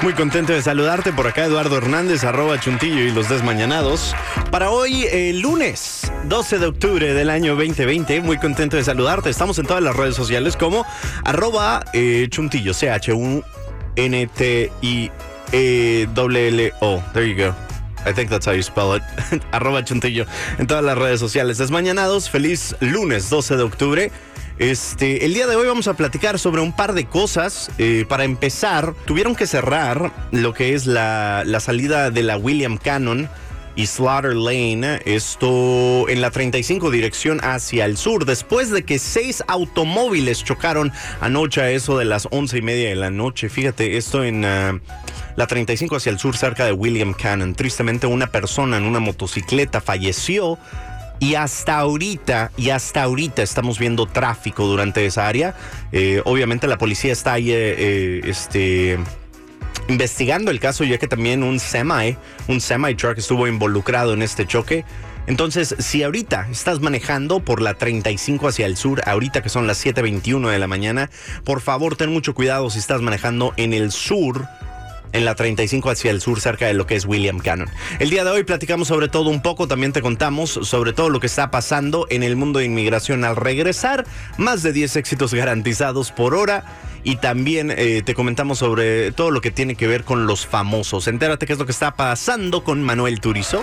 Muy contento de saludarte por acá, Eduardo Hernández, arroba Chuntillo y los desmañanados. Para hoy, el lunes 12 de octubre del año 2020, muy contento de saludarte. Estamos en todas las redes sociales como arroba eh, Chuntillo, C-H-U-N-T-I-E-L-L-O. There you go. I think that's how you spell it. arroba Chuntillo en todas las redes sociales. Desmañanados, feliz lunes 12 de octubre. Este, el día de hoy vamos a platicar sobre un par de cosas. Eh, para empezar, tuvieron que cerrar lo que es la, la salida de la William Cannon y Slaughter Lane, esto en la 35 dirección hacia el sur, después de que seis automóviles chocaron anoche a eso de las once y media de la noche. Fíjate, esto en uh, la 35 hacia el sur, cerca de William Cannon. Tristemente, una persona en una motocicleta falleció. Y hasta ahorita, y hasta ahorita estamos viendo tráfico durante esa área. Eh, obviamente la policía está ahí, eh, eh, este, investigando el caso, ya que también un semi, un semi truck estuvo involucrado en este choque. Entonces, si ahorita estás manejando por la 35 hacia el sur, ahorita que son las 7:21 de la mañana, por favor ten mucho cuidado si estás manejando en el sur en la 35 hacia el sur, cerca de lo que es William Cannon. El día de hoy platicamos sobre todo un poco, también te contamos sobre todo lo que está pasando en el mundo de inmigración al regresar, más de 10 éxitos garantizados por hora. Y también eh, te comentamos sobre todo lo que tiene que ver con los famosos. Entérate qué es lo que está pasando con Manuel Turizo.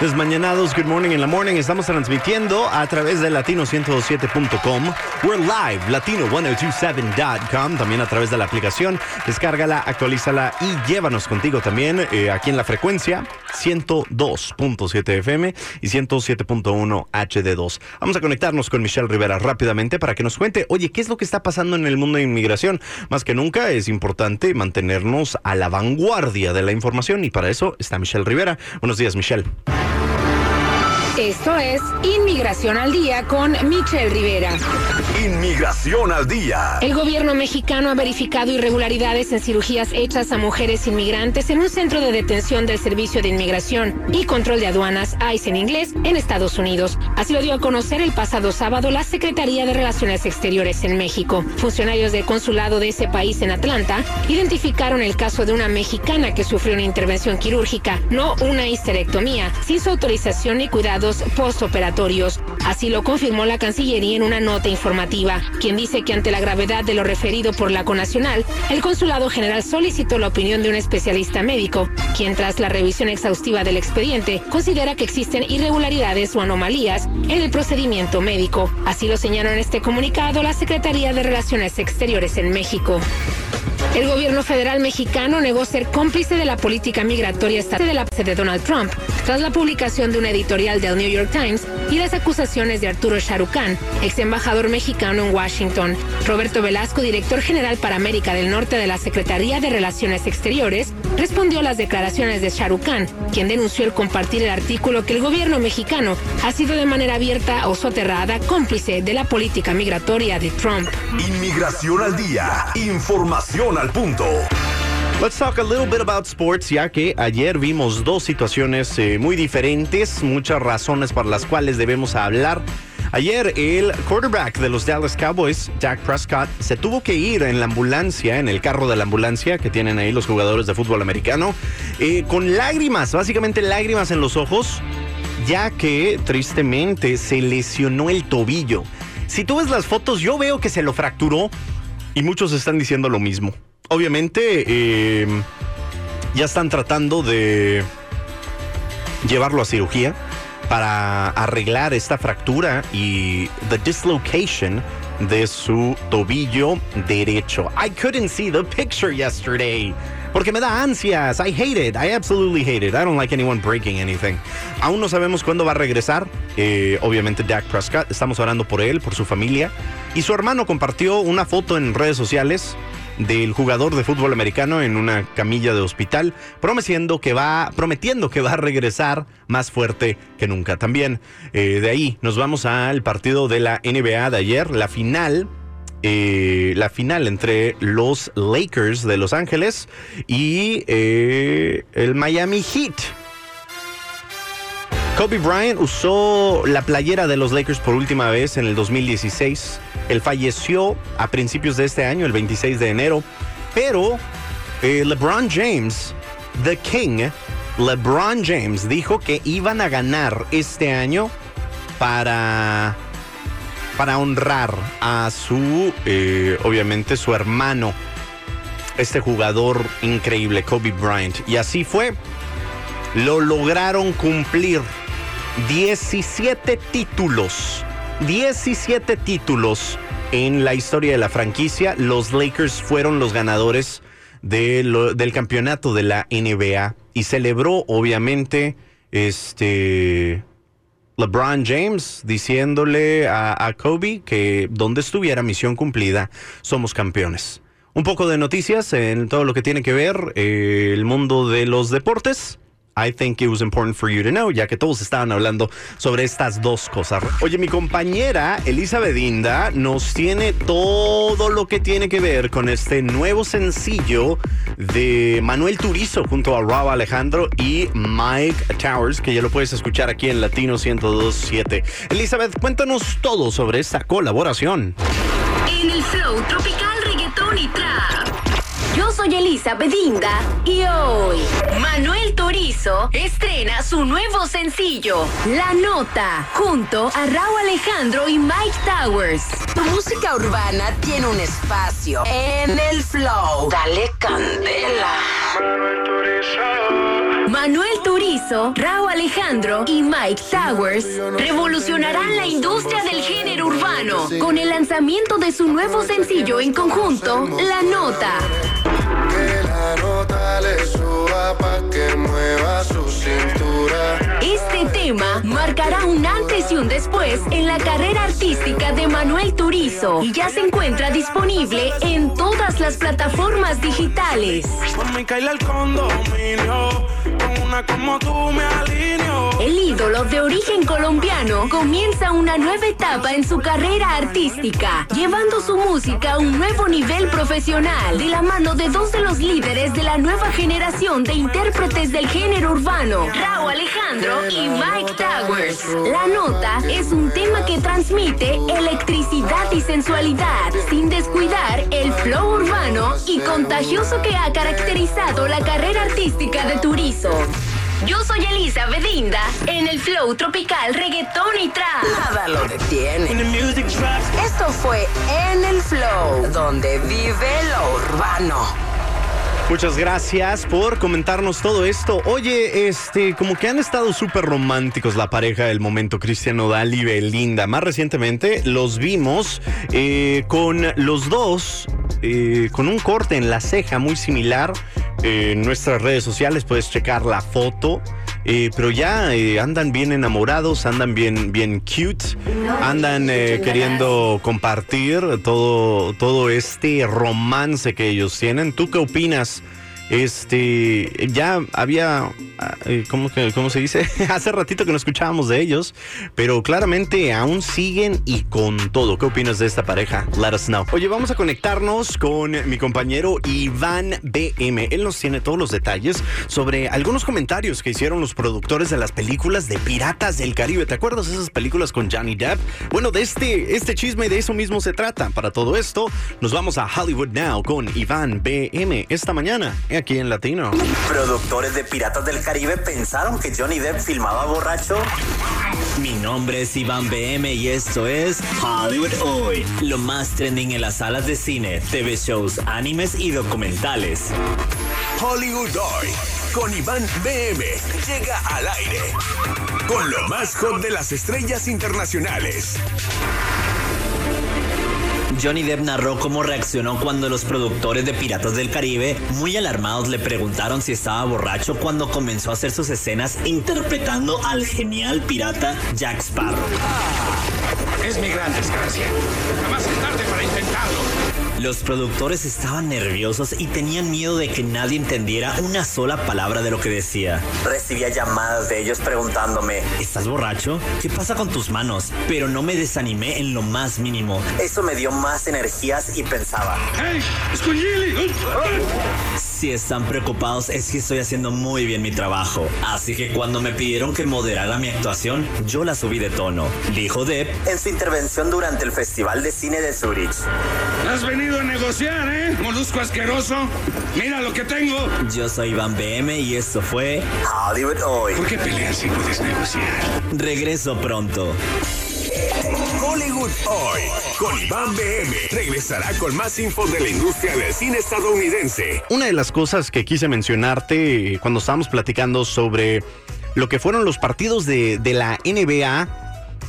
Desmañanados, Good Morning in the Morning. Estamos transmitiendo a través de latino107.com. We're live, latino1027.com. También a través de la aplicación. Descárgala, actualízala y llévanos contigo también eh, aquí en la frecuencia 102.7 FM y 107.1 HD2. Vamos a conectarnos con Michelle Rivera rápidamente para que nos cuente, oye, ¿qué es lo que está pasando en el mundo de inmigración? Más que nunca es importante mantenernos a la vanguardia de la información y para eso está Michelle Rivera. Buenos días, Michelle. Esto es Inmigración al Día con Michelle Rivera. Inmigración al Día. El gobierno mexicano ha verificado irregularidades en cirugías hechas a mujeres inmigrantes en un centro de detención del Servicio de Inmigración y Control de Aduanas, ICE en inglés, en Estados Unidos. Así lo dio a conocer el pasado sábado la Secretaría de Relaciones Exteriores en México. Funcionarios del consulado de ese país en Atlanta identificaron el caso de una mexicana que sufrió una intervención quirúrgica, no una histerectomía, sin su autorización ni cuidado postoperatorios. Así lo confirmó la Cancillería en una nota informativa, quien dice que ante la gravedad de lo referido por la Conacional, el Consulado General solicitó la opinión de un especialista médico, quien tras la revisión exhaustiva del expediente considera que existen irregularidades o anomalías en el procedimiento médico. Así lo señaló en este comunicado la Secretaría de Relaciones Exteriores en México. El gobierno federal mexicano negó ser cómplice de la política migratoria estatal de la de Donald Trump, tras la publicación de un editorial del New York Times y las acusaciones de Arturo Sharukan, ex embajador mexicano en Washington. Roberto Velasco, director general para América del Norte de la Secretaría de Relaciones Exteriores, respondió a las declaraciones de Sharukan, quien denunció el compartir el artículo que el gobierno mexicano ha sido de manera abierta o soterrada cómplice de la política migratoria de Trump. Inmigración al día. Información al punto. Let's talk a little bit about sports, ya que ayer vimos dos situaciones eh, muy diferentes, muchas razones por las cuales debemos hablar. Ayer el quarterback de los Dallas Cowboys, Dak Prescott, se tuvo que ir en la ambulancia, en el carro de la ambulancia que tienen ahí los jugadores de fútbol americano, eh, con lágrimas, básicamente lágrimas en los ojos, ya que tristemente se lesionó el tobillo. Si tú ves las fotos, yo veo que se lo fracturó y muchos están diciendo lo mismo obviamente eh, ya están tratando de llevarlo a cirugía para arreglar esta fractura y the dislocation de su tobillo derecho. I couldn't see the picture yesterday. Porque me da ansias. I hate it. I absolutely hate it. I don't like anyone breaking anything. Aún no sabemos cuándo va a regresar. Eh, obviamente Dak Prescott. Estamos orando por él, por su familia. Y su hermano compartió una foto en redes sociales del jugador de fútbol americano en una camilla de hospital, prometiendo que va, prometiendo que va a regresar más fuerte que nunca. También eh, de ahí nos vamos al partido de la NBA de ayer, la final. Eh, la final entre los Lakers de Los Ángeles y eh, el Miami Heat. Kobe Bryant usó la playera de los Lakers por última vez en el 2016. Él falleció a principios de este año, el 26 de enero, pero eh, LeBron James, The King, LeBron James dijo que iban a ganar este año para, para honrar a su, eh, obviamente, su hermano, este jugador increíble, Kobe Bryant. Y así fue. Lo lograron cumplir. 17 títulos. 17 títulos en la historia de la franquicia. Los Lakers fueron los ganadores del campeonato de la NBA y celebró obviamente este LeBron James diciéndole a, Kobe que donde estuviera misión cumplida, somos campeones. Un poco de noticias en todo lo que tiene que ver eh, el mundo de los deportes. I think it was important for you to know, ya que todos estaban hablando sobre estas dos cosas. Oye, mi compañera Elisa Bedinda nos tiene todo lo que tiene que ver con este nuevo sencillo de Manuel Turizo junto a Rob Alejandro y Mike Towers, que ya lo puedes escuchar aquí en Latino 1027. Elizabeth, cuéntanos todo sobre esta colaboración. En el flow tropical soy Elisa Bedinda y hoy Manuel Torizo estrena su nuevo sencillo, La Nota, junto a Raúl Alejandro y Mike Towers. Tu música urbana tiene un espacio en el flow. Dale candela. Manuel Turizo, Raúl Alejandro y Mike Towers revolucionarán la industria del género urbano con el lanzamiento de su nuevo sencillo en conjunto, La Nota. Este tema marcará un antes y un después en la carrera artística de Manuel Turizo y ya se encuentra disponible en todas las plataformas digitales. El ídolo de origen colombiano comienza una nueva etapa en su carrera artística, llevando su música a un nuevo nivel profesional de la mano de dos de los líderes de la nueva generación de intérpretes del género urbano, Raúl Alejandro y Mike Towers. La nota es un tema que transmite electricidad y sensualidad, sin descuidar el flow urbano y contagioso que ha caracterizado la carrera artística de Turizo. Yo soy Elisa Bedinda en el flow tropical reggaetón y trap. Nada lo detiene. Esto fue En el Flow, donde vive lo urbano. Muchas gracias por comentarnos todo esto. Oye, este, como que han estado súper románticos la pareja del momento, Cristian Nodal y Belinda. Más recientemente los vimos eh, con los dos, eh, con un corte en la ceja muy similar. en nuestras redes sociales puedes checar la foto. Eh, pero ya eh, andan bien enamorados, andan bien, bien cute, andan eh, queriendo compartir todo, todo este romance que ellos tienen. ¿Tú qué opinas? Este, ya había, ah, eh, ¿cómo, ¿cómo se dice? Hace ratito que no escuchábamos de ellos, pero claramente aún siguen y con todo. ¿Qué opinas de esta pareja? Let us know. Oye, vamos a conectarnos con mi compañero Iván BM. Él nos tiene todos los detalles sobre algunos comentarios que hicieron los productores de las películas de Piratas del Caribe. ¿Te acuerdas de esas películas con Johnny Depp? Bueno, de este, este chisme de eso mismo se trata. Para todo esto, nos vamos a Hollywood Now con Iván BM esta mañana aquí en Latino. Productores de Piratas del Caribe pensaron que Johnny Depp filmaba borracho. Mi nombre es Iván BM y esto es Hollywood Hoy, lo más trending en las salas de cine, TV shows, animes y documentales. Hollywood Hoy con Iván BM llega al aire con lo más hot de las estrellas internacionales. Johnny Depp narró cómo reaccionó cuando los productores de Piratas del Caribe, muy alarmados, le preguntaron si estaba borracho cuando comenzó a hacer sus escenas interpretando al genial pirata Jack Sparrow. Es mi gran desgracia. Los productores estaban nerviosos y tenían miedo de que nadie entendiera una sola palabra de lo que decía. Recibía llamadas de ellos preguntándome, ¿estás borracho? ¿Qué pasa con tus manos? Pero no me desanimé en lo más mínimo. Eso me dio más energías y pensaba, ¡Hey! ¡Es con Si están preocupados es que estoy haciendo muy bien mi trabajo. Así que cuando me pidieron que moderara mi actuación, yo la subí de tono, dijo Depp en su intervención durante el Festival de Cine de Zurich. Has venido a negociar, ¿eh? Molusco asqueroso. Mira lo que tengo. Yo soy Iván BM y esto fue Hollywood Hoy. ¿Por qué peleas si puedes negociar? Regreso pronto. Hoy con Iván BM regresará con más info de la industria del cine estadounidense. Una de las cosas que quise mencionarte eh, cuando estábamos platicando sobre lo que fueron los partidos de, la NBA,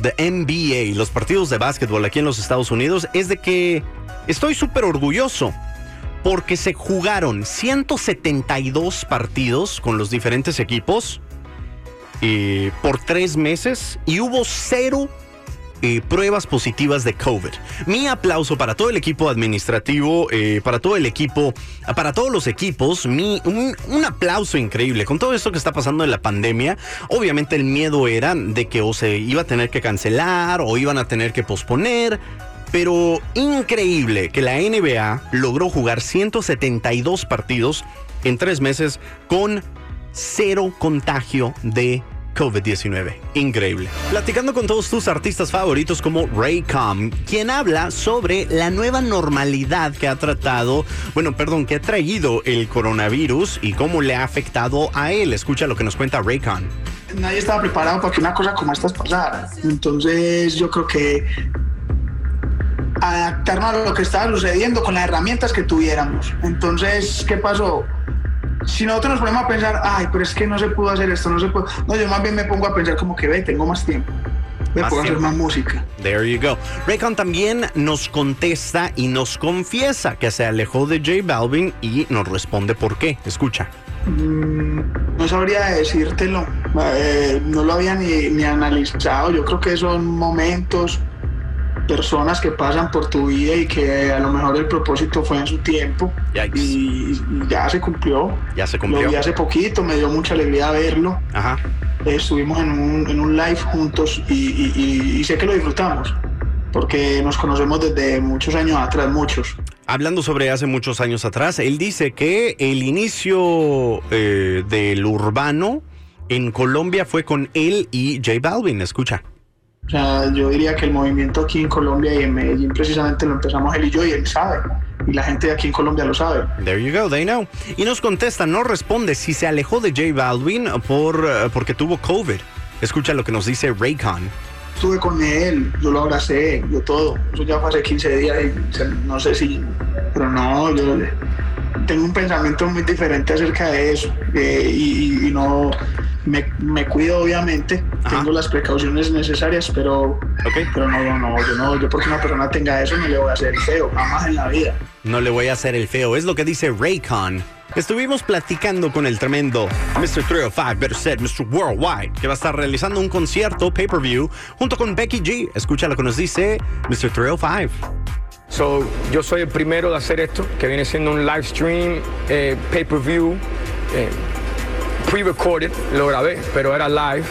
de NBA, los partidos de básquetbol aquí en los Estados Unidos, es de que estoy súper orgulloso porque se jugaron 172 partidos con los diferentes equipos eh, por tres meses y hubo cero eh, pruebas positivas de COVID. Mi aplauso para todo el equipo administrativo, eh, para todo el equipo, para todos los equipos, mi, un, un aplauso increíble. Con todo esto que está pasando en la pandemia, obviamente el miedo era de que o se iba a tener que cancelar o iban a tener que posponer. Pero increíble que la NBA logró jugar 172 partidos en tres meses con cero contagio de COVID-19. Increíble. Platicando con todos tus artistas favoritos como Raycom, quien habla sobre la nueva normalidad que ha tratado, bueno, perdón, que ha traído el coronavirus y cómo le ha afectado a él. Escucha lo que nos cuenta Raycon. Nadie estaba preparado para que una cosa como esta pasara. Entonces yo creo que adaptarnos a lo que estaba sucediendo con las herramientas que tuviéramos. Entonces, ¿qué pasó? Si nosotros nos ponemos a pensar, ay, pero es que no se pudo hacer esto, no se pudo. No, yo más bien me pongo a pensar como que ve, tengo más tiempo. Me Más puedo hacer más música. There you go. Raycon también nos contesta y nos confiesa que se alejó de J Balvin y nos responde por qué. Escucha. Mm, no sabría decírtelo. Eh, no lo había ni, ni analizado. Yo creo que son momentos, personas que pasan por tu vida y que a lo mejor el propósito fue en su tiempo. Yikes. Y, ya se cumplió. Ya se Lo cumplió. vi hace poquito, me dio mucha alegría verlo. Ajá. Eh, estuvimos en un, en un live juntos y, y- y- y sé que lo disfrutamos, porque nos conocemos desde muchos años atrás, muchos. Hablando sobre hace muchos años atrás, él dice que el inicio eh, del urbano en Colombia fue con él y J Balvin. Escucha. O sea, yo diría que el movimiento aquí en Colombia y en Medellín precisamente lo empezamos él y yo y él sabe. Y la gente de aquí en Colombia lo sabe. There you go, they know. Y nos contesta, no responde si se alejó de J Balvin por, eh, porque tuvo COVID. Escucha lo que nos dice Raycon. Estuve con él, yo lo abracé, yo todo. Eso ya fue hace 15 días y no sé si... Pero no, yo tengo un pensamiento muy diferente acerca de eso. eh, y, y- y no... Me, me cuido obviamente, Ajá. tengo las precauciones necesarias, pero, Ok. pero no, no, no, yo no, yo porque una persona tenga eso no le voy a hacer feo, jamás en la vida. No le voy a hacer el feo, es lo que dice Raycon. Estuvimos platicando con el tremendo Mr. 305, better said Mr. Worldwide, que va a estar realizando un concierto pay-per-view junto con Becky G. Escucha lo que nos dice Mr. 305. So, yo soy el primero de hacer esto, que viene siendo un live stream, eh, pay-per-view, eh, pre-recorded, lo grabé, pero era live.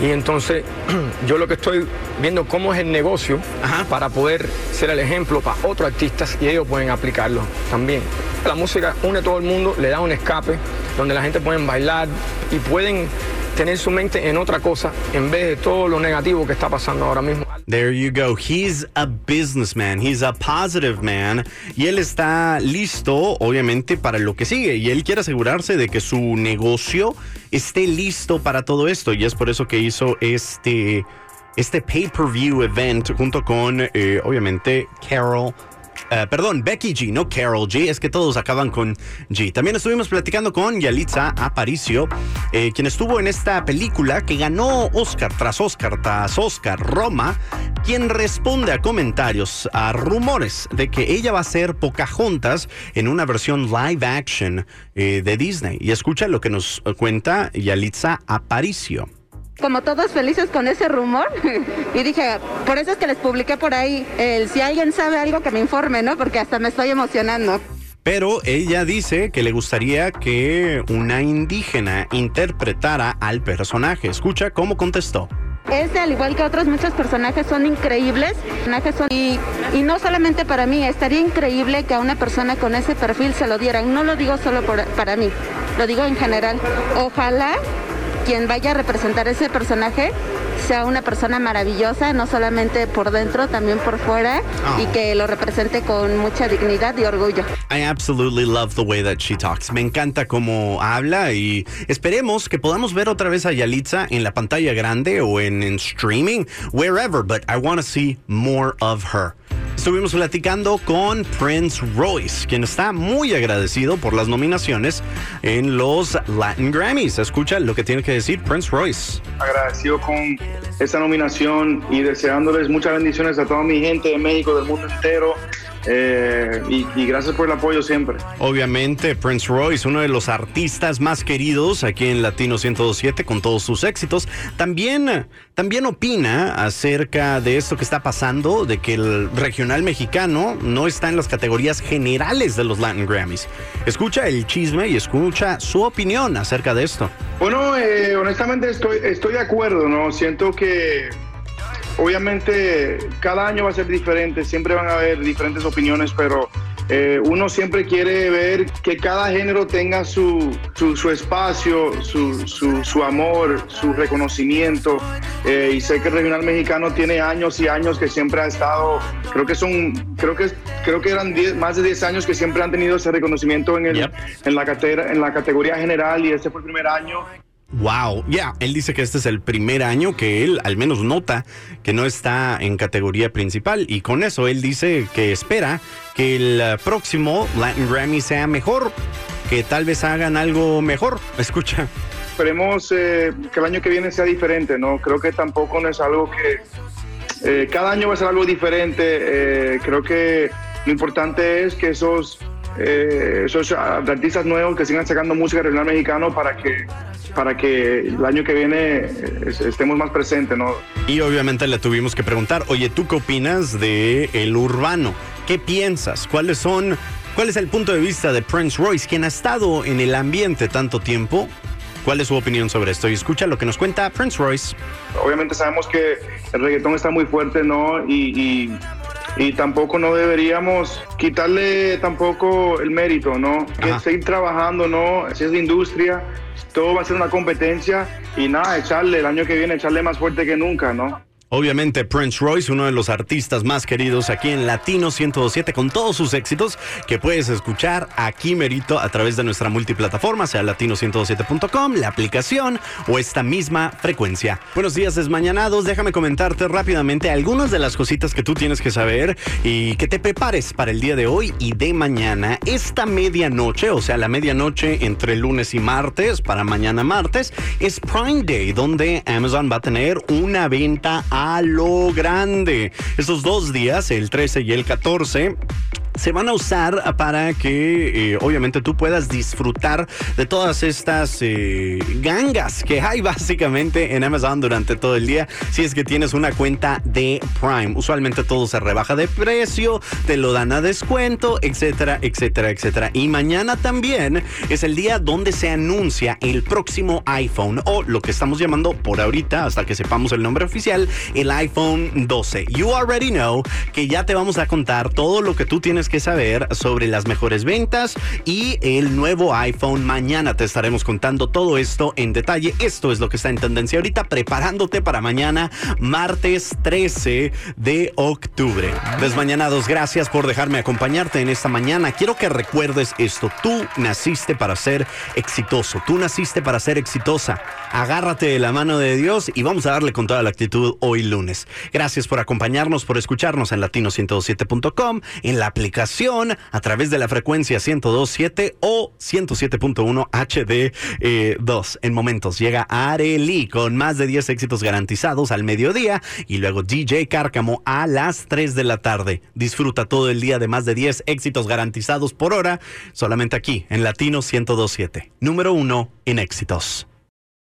Y entonces yo lo que estoy viendo cómo es el negocio Ajá. para poder ser el ejemplo para otros artistas y ellos pueden aplicarlo también. La música une a todo el mundo, le da un escape donde la gente puede bailar y pueden tener su mente en otra cosa en vez de todo lo negativo que está pasando ahora mismo. There you go. He's a businessman. He's a positive man. Y él está listo, obviamente, para lo que sigue. Y él quiere asegurarse de que su negocio esté listo para todo esto. Y es por eso que hizo este, este pay-per-view event junto con, eh, obviamente, Carol. Eh, perdón, Becky G, no Carol G, es que todos acaban con G. También estuvimos platicando con Yalitza Aparicio, eh, quien estuvo en esta película que ganó Oscar tras Oscar tras Oscar, Roma, quien responde a comentarios, a rumores de que ella va a ser Pocahontas en una versión live action eh, de Disney. Y escucha lo que nos cuenta Yalitza Aparicio. Como todos felices con ese rumor. y dije, por eso es que les publiqué por ahí, el, si alguien sabe algo que me informe, ¿no? Porque hasta me estoy emocionando. Pero ella dice que le gustaría que una indígena interpretara al personaje. Escucha cómo contestó. Este, al igual que otros muchos personajes, son increíbles. Personajes son, y, y no solamente para mí, estaría increíble que a una persona con ese perfil se lo dieran. No lo digo solo por- para mí, lo digo en general. Ojalá quien vaya a representar ese personaje sea una persona maravillosa, no solamente por dentro, también por fuera, y que lo represente con mucha dignidad y orgullo. I absolutely love the way that she talks. Me encanta cómo habla y esperemos que podamos ver otra vez a Yalitza en la pantalla grande o en, en streaming, wherever, but I want to see more of her. Estuvimos platicando con Prince Royce, quien está muy agradecido por las nominaciones en los Latin Grammys. Escucha lo que tiene que decir Prince Royce. agradecido con esta nominación y deseándoles muchas bendiciones a toda mi gente de México, del mundo entero. Eh, y, y gracias por el apoyo siempre. Obviamente, Prince Royce, uno de los artistas más queridos aquí en Latino 1027 con todos sus éxitos, también, también opina acerca de esto que está pasando, de que el regional mexicano no está en las categorías generales de los Latin Grammys. Escucha el chisme y escucha su opinión acerca de esto. Bueno, eh, honestamente estoy, estoy de acuerdo, ¿no? Siento que obviamente cada año va a ser diferente, siempre van a haber diferentes opiniones, pero eh, uno siempre quiere ver que cada género tenga su, su, su espacio, su, su, su amor, su reconocimiento. Eh, y sé que el regional mexicano tiene años y años que siempre ha estado, creo que son, creo que, creo que eran 10 más de 10 años que siempre han tenido ese reconocimiento en, el, en, la, catera- en la categoría general y este fue el primer año. Wow, ya, él dice que este es el primer año que él al menos nota que no está en categoría principal y con eso él dice que espera que el eh, próximo Latin Grammy sea mejor, que tal vez hagan algo mejor. Escucha. Esperemos eh, que el año que viene sea diferente, ¿no? Creo que tampoco es algo que... eh, cada año va a ser algo diferente. creo que lo importante es que esos, eh, esos artistas nuevos que sigan sacando música regional mexicano para que, para que el año que viene eh, estemos más presentes, ¿no? Y obviamente le tuvimos que preguntar, oye, ¿tú qué opinas de el urbano? ¿Qué piensas? ¿Cuáles son, cuál es el punto de vista de Prince Royce, quien ha estado en el ambiente tanto tiempo? ¿Cuál es su opinión sobre esto? Y escucha lo que nos cuenta Prince Royce. Obviamente sabemos que el reggaetón está muy fuerte, ¿no? Y, y- y tampoco no deberíamos quitarle tampoco el mérito, ¿no? Que seguir trabajando, ¿no? Si es de industria, todo va a ser una competencia y nada, echarle el año que viene, echarle más fuerte que nunca, ¿no? Obviamente Prince Royce, uno de los artistas más queridos aquí en Latino 107 con todos sus éxitos que puedes escuchar aquí merito a través de nuestra multiplataforma, sea latino107.com, la aplicación o esta misma frecuencia. Buenos días desmañanados, déjame comentarte rápidamente algunas de las cositas que tú tienes que saber y que te prepares para el día de hoy y de mañana. Esta medianoche, o sea, la medianoche entre lunes y martes para mañana martes, es Prime Day, donde Amazon va a tener una venta a lo grande. Estos dos días, el 13 y el 14, se van a usar para que eh, obviamente tú puedas disfrutar de todas estas eh, gangas que hay básicamente en Amazon durante todo el día si es que tienes una cuenta de Prime. Usualmente todo se rebaja de precio, te lo dan a descuento, etcétera, etcétera, etcétera. Y mañana también es el día donde se anuncia el próximo iPhone o lo que estamos llamando por ahorita, hasta que sepamos el nombre oficial, el iPhone 12. You already know que ya te vamos a contar todo lo que tú tienes que saber sobre las mejores ventas y el nuevo iPhone. Mañana te estaremos contando todo esto en detalle. Esto es lo que está en tendencia ahorita, preparándote para mañana, martes 13 de octubre. Desmañanados, gracias por dejarme acompañarte en esta mañana. Quiero que recuerdes esto. Tú naciste para ser exitoso. Tú naciste para ser exitosa. Agárrate de la mano de Dios y vamos a darle con toda la actitud hoy lunes. Gracias por acompañarnos, por escucharnos en latino107.com, en la aplicación, a través de la frecuencia 1027 o 107.1 HD 2. En momentos llega Areli con más de 10 éxitos garantizados al mediodía y luego DJ Cárcamo a las 3 de la tarde. Disfruta todo el día de más de 10 éxitos garantizados por hora, solamente aquí en Latino 1027, número uno en éxitos.